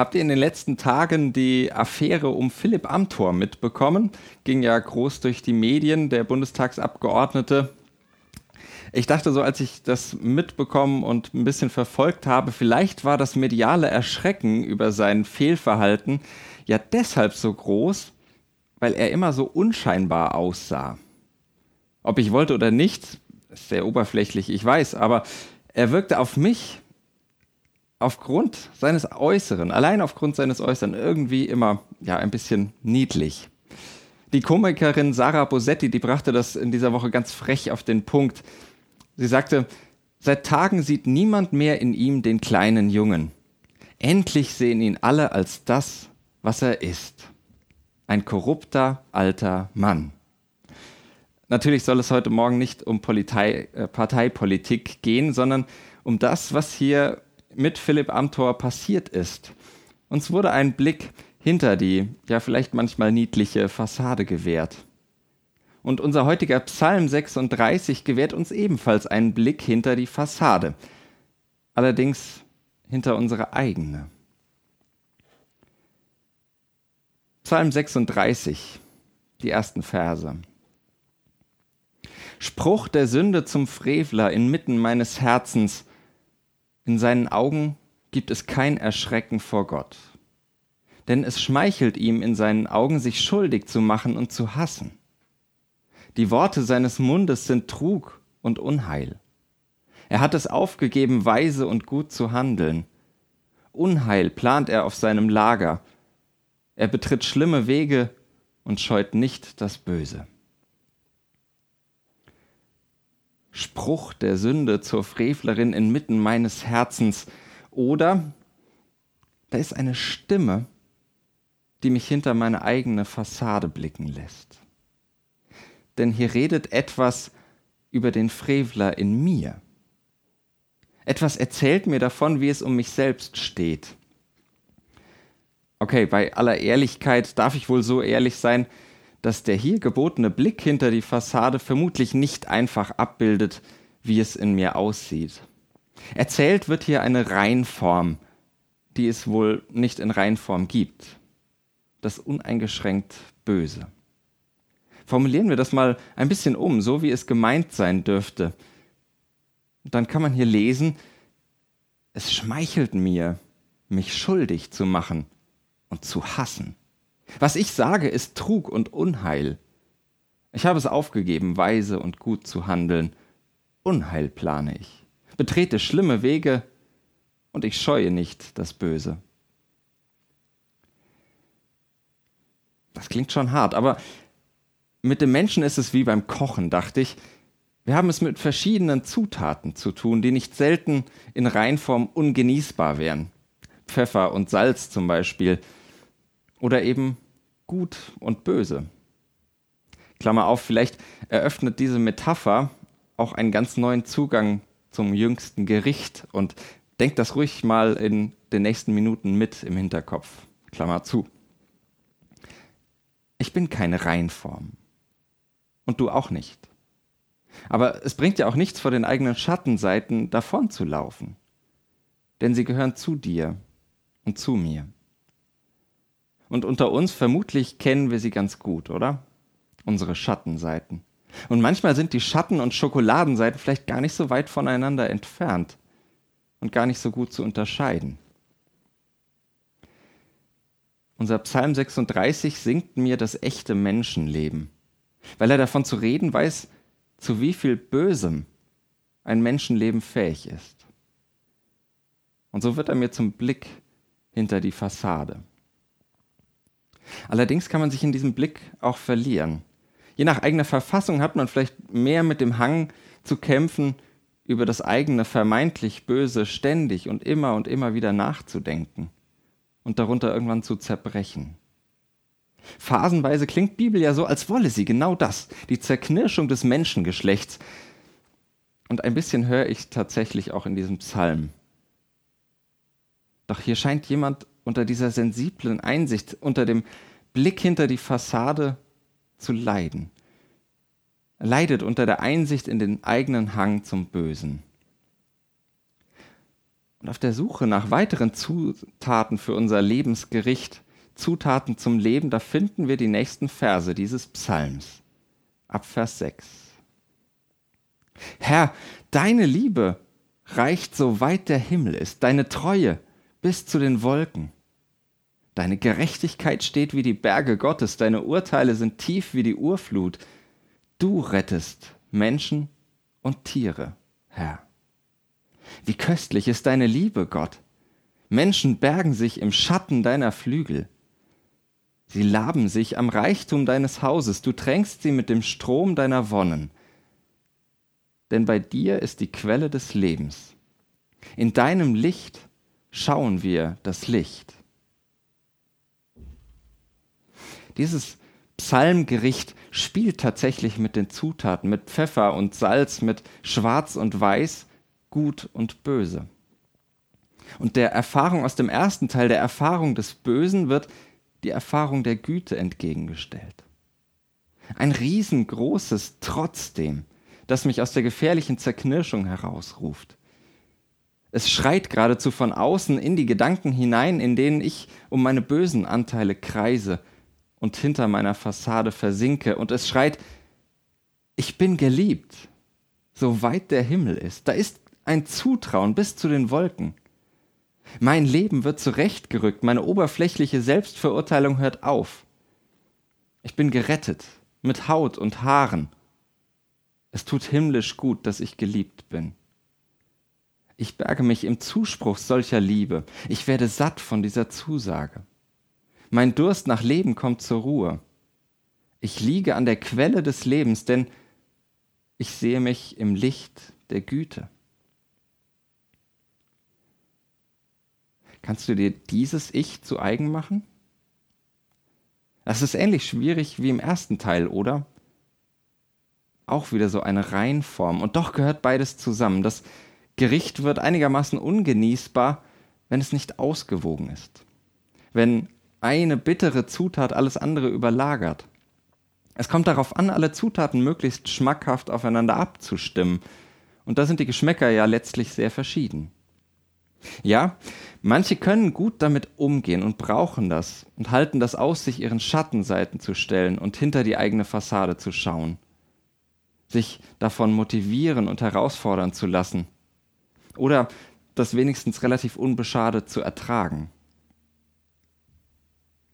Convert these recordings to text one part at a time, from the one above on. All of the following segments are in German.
Habt ihr in den letzten Tagen die Affäre um Philipp Amthor mitbekommen? Ging ja groß durch die Medien, der Bundestagsabgeordnete. Ich dachte so, als ich das mitbekommen und ein bisschen verfolgt habe, vielleicht war das mediale Erschrecken über sein Fehlverhalten ja deshalb so groß, weil er immer so unscheinbar aussah. Ob ich wollte oder nicht, ist sehr oberflächlich, ich weiß, aber er wirkte auf mich aufgrund seines Äußeren, allein aufgrund seines Äußeren, irgendwie immer ja ein bisschen niedlich. Die Komikerin Sarah Bosetti, die brachte das in dieser Woche ganz frech auf den Punkt. Sie sagte, seit Tagen sieht niemand mehr in ihm den kleinen Jungen. Endlich sehen ihn alle als das, was er ist. Ein korrupter alter Mann. Natürlich soll es heute Morgen nicht um Politei, äh, Parteipolitik gehen, sondern um das, was hier mit Philipp Amthor passiert ist. Uns wurde ein Blick hinter die, ja vielleicht manchmal niedliche Fassade gewährt. Und unser heutiger Psalm 36 gewährt uns ebenfalls einen Blick hinter die Fassade, allerdings hinter unsere eigene. Psalm 36, die ersten Verse. Spruch der Sünde zum Frevler inmitten meines Herzens, in seinen Augen gibt es kein Erschrecken vor Gott. Denn es schmeichelt ihm in seinen Augen, sich schuldig zu machen und zu hassen. Die Worte seines Mundes sind Trug und Unheil. Er hat es aufgegeben, weise und gut zu handeln. Unheil plant er auf seinem Lager. Er betritt schlimme Wege und scheut nicht das Böse. Spruch der Sünde zur Frevlerin inmitten meines Herzens. Oder da ist eine Stimme, die mich hinter meine eigene Fassade blicken lässt. Denn hier redet etwas über den Frevler in mir. Etwas erzählt mir davon, wie es um mich selbst steht. Okay, bei aller Ehrlichkeit darf ich wohl so ehrlich sein, dass der hier gebotene Blick hinter die Fassade vermutlich nicht einfach abbildet, wie es in mir aussieht. Erzählt wird hier eine Reinform, die es wohl nicht in Reinform gibt. Das uneingeschränkt Böse. Formulieren wir das mal ein bisschen um, so wie es gemeint sein dürfte. dann kann man hier lesen, es schmeichelt mir, mich schuldig zu machen und zu hassen. Was ich sage, ist Trug und Unheil. Ich habe es aufgegeben, weise und gut zu handeln. Unheil plane ich, betrete schlimme Wege und ich scheue nicht das Böse. Das klingt schon hart, aber mit dem Menschen ist es wie beim Kochen, dachte ich. Wir haben es mit verschiedenen Zutaten zu tun, die nicht selten in Reinform ungenießbar wären. Pfeffer und Salz zum Beispiel oder eben gut und böse. Klammer auf, vielleicht eröffnet diese Metapher auch einen ganz neuen Zugang zum jüngsten Gericht und denkt das ruhig mal in den nächsten Minuten mit im Hinterkopf. Klammer zu. Ich bin keine Reinform. Und du auch nicht. Aber es bringt ja auch nichts vor den eigenen Schattenseiten davon zu laufen. Denn sie gehören zu dir und zu mir. Und unter uns vermutlich kennen wir sie ganz gut, oder? Unsere Schattenseiten. Und manchmal sind die Schatten- und Schokoladenseiten vielleicht gar nicht so weit voneinander entfernt und gar nicht so gut zu unterscheiden. Unser Psalm 36 singt mir das echte Menschenleben, weil er davon zu reden weiß, zu wie viel Bösem ein Menschenleben fähig ist. Und so wird er mir zum Blick hinter die Fassade. Allerdings kann man sich in diesem Blick auch verlieren. Je nach eigener Verfassung hat man vielleicht mehr mit dem Hang zu kämpfen, über das eigene vermeintlich Böse ständig und immer und immer wieder nachzudenken und darunter irgendwann zu zerbrechen. Phasenweise klingt Bibel ja so, als wolle sie genau das, die Zerknirschung des Menschengeschlechts. Und ein bisschen höre ich tatsächlich auch in diesem Psalm. Doch hier scheint jemand unter dieser sensiblen Einsicht, unter dem Blick hinter die Fassade zu leiden. Leidet unter der Einsicht in den eigenen Hang zum Bösen. Und auf der Suche nach weiteren Zutaten für unser Lebensgericht, Zutaten zum Leben, da finden wir die nächsten Verse dieses Psalms. Ab Vers 6. Herr, deine Liebe reicht so weit der Himmel ist, deine Treue bis zu den Wolken. Deine Gerechtigkeit steht wie die Berge Gottes, deine Urteile sind tief wie die Urflut. Du rettest Menschen und Tiere, Herr. Wie köstlich ist deine Liebe, Gott. Menschen bergen sich im Schatten deiner Flügel. Sie laben sich am Reichtum deines Hauses, du tränkst sie mit dem Strom deiner Wonnen. Denn bei dir ist die Quelle des Lebens. In deinem Licht schauen wir das Licht. Dieses Psalmgericht spielt tatsächlich mit den Zutaten, mit Pfeffer und Salz, mit Schwarz und Weiß, Gut und Böse. Und der Erfahrung aus dem ersten Teil, der Erfahrung des Bösen, wird die Erfahrung der Güte entgegengestellt. Ein riesengroßes Trotzdem, das mich aus der gefährlichen Zerknirschung herausruft. Es schreit geradezu von außen in die Gedanken hinein, in denen ich um meine bösen Anteile kreise und hinter meiner Fassade versinke. Und es schreit, ich bin geliebt, so weit der Himmel ist. Da ist ein Zutrauen bis zu den Wolken. Mein Leben wird zurechtgerückt, meine oberflächliche Selbstverurteilung hört auf. Ich bin gerettet, mit Haut und Haaren. Es tut himmlisch gut, dass ich geliebt bin. Ich berge mich im Zuspruch solcher Liebe. Ich werde satt von dieser Zusage. Mein Durst nach Leben kommt zur Ruhe. Ich liege an der Quelle des Lebens, denn ich sehe mich im Licht der Güte. Kannst du dir dieses Ich zu eigen machen? Das ist ähnlich schwierig wie im ersten Teil, oder? Auch wieder so eine Reinform. Und doch gehört beides zusammen. Das Gericht wird einigermaßen ungenießbar, wenn es nicht ausgewogen ist. Wenn eine bittere Zutat alles andere überlagert. Es kommt darauf an, alle Zutaten möglichst schmackhaft aufeinander abzustimmen. Und da sind die Geschmäcker ja letztlich sehr verschieden. Ja, manche können gut damit umgehen und brauchen das und halten das aus, sich ihren Schattenseiten zu stellen und hinter die eigene Fassade zu schauen, sich davon motivieren und herausfordern zu lassen oder das wenigstens relativ unbeschadet zu ertragen.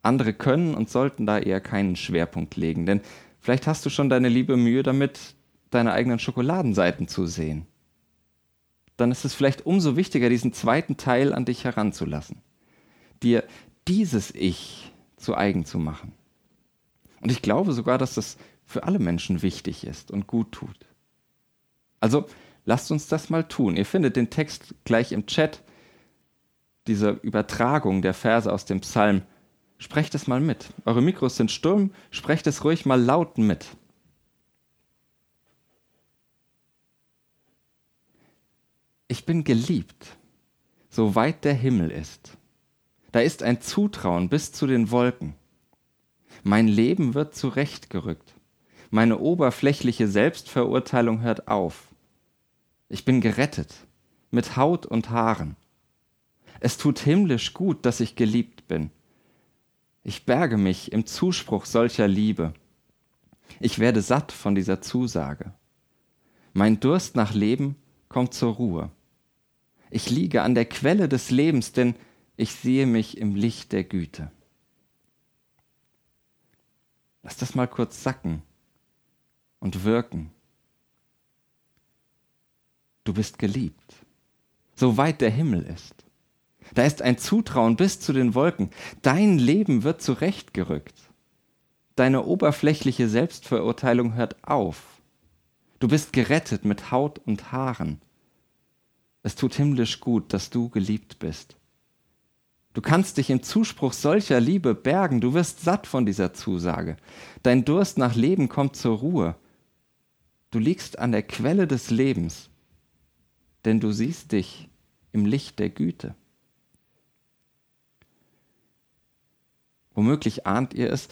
Andere können und sollten da eher keinen Schwerpunkt legen, denn vielleicht hast du schon deine liebe Mühe damit, deine eigenen Schokoladenseiten zu sehen. Dann ist es vielleicht umso wichtiger, diesen zweiten Teil an dich heranzulassen, dir dieses Ich zu eigen zu machen. Und ich glaube sogar, dass das für alle Menschen wichtig ist und gut tut. Also Lasst uns das mal tun. Ihr findet den Text gleich im Chat, diese Übertragung der Verse aus dem Psalm. Sprecht es mal mit. Eure Mikros sind stumm, sprecht es ruhig mal laut mit. Ich bin geliebt, so weit der Himmel ist. Da ist ein Zutrauen bis zu den Wolken. Mein Leben wird zurechtgerückt. Meine oberflächliche Selbstverurteilung hört auf. Ich bin gerettet, mit Haut und Haaren. Es tut himmlisch gut, dass ich geliebt bin. Ich berge mich im Zuspruch solcher Liebe. Ich werde satt von dieser Zusage. Mein Durst nach Leben kommt zur Ruhe. Ich liege an der Quelle des Lebens, denn ich sehe mich im Licht der Güte. Lass das mal kurz sacken und wirken. Du bist geliebt, so weit der Himmel ist. Da ist ein Zutrauen bis zu den Wolken. Dein Leben wird zurechtgerückt. Deine oberflächliche Selbstverurteilung hört auf. Du bist gerettet mit Haut und Haaren. Es tut himmlisch gut, dass du geliebt bist. Du kannst dich im Zuspruch solcher Liebe bergen, du wirst satt von dieser Zusage. Dein Durst nach Leben kommt zur Ruhe. Du liegst an der Quelle des Lebens, denn du siehst dich im Licht der Güte. Womöglich ahnt ihr es,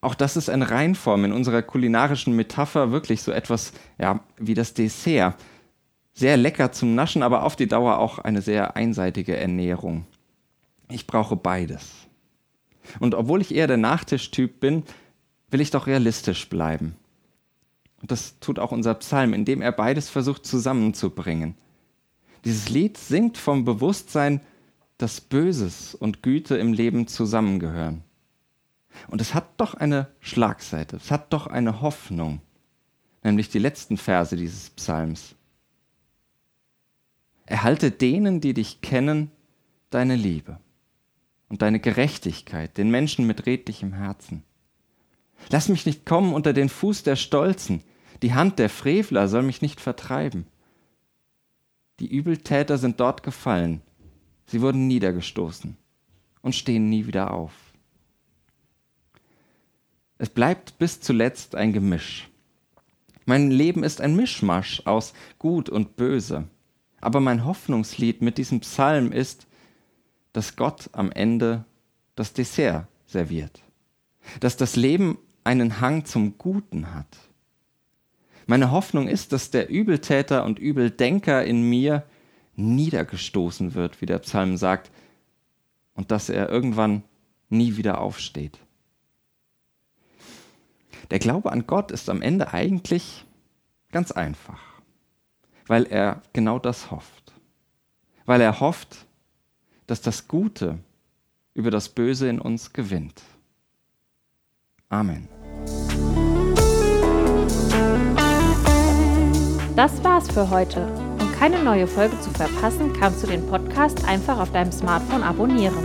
auch das ist eine Reinform in unserer kulinarischen Metapher, wirklich so etwas ja, wie das Dessert. Sehr lecker zum Naschen, aber auf die Dauer auch eine sehr einseitige Ernährung. Ich brauche beides. Und obwohl ich eher der Nachtischtyp bin, will ich doch realistisch bleiben. Und das tut auch unser Psalm, indem er beides versucht zusammenzubringen. Dieses Lied singt vom Bewusstsein, dass Böses und Güte im Leben zusammengehören. Und es hat doch eine Schlagseite, es hat doch eine Hoffnung, nämlich die letzten Verse dieses Psalms. Erhalte denen, die dich kennen, deine Liebe und deine Gerechtigkeit, den Menschen mit redlichem Herzen. Lass mich nicht kommen unter den Fuß der Stolzen, die Hand der Frevler soll mich nicht vertreiben. Die Übeltäter sind dort gefallen, sie wurden niedergestoßen und stehen nie wieder auf. Es bleibt bis zuletzt ein Gemisch. Mein Leben ist ein Mischmasch aus Gut und Böse. Aber mein Hoffnungslied mit diesem Psalm ist, dass Gott am Ende das Dessert serviert, dass das Leben einen Hang zum Guten hat. Meine Hoffnung ist, dass der Übeltäter und Übeldenker in mir niedergestoßen wird, wie der Psalm sagt, und dass er irgendwann nie wieder aufsteht. Der Glaube an Gott ist am Ende eigentlich ganz einfach, weil er genau das hofft. Weil er hofft, dass das Gute über das Böse in uns gewinnt. Amen. Das war's für heute. Um keine neue Folge zu verpassen, kannst du den Podcast einfach auf deinem Smartphone abonnieren.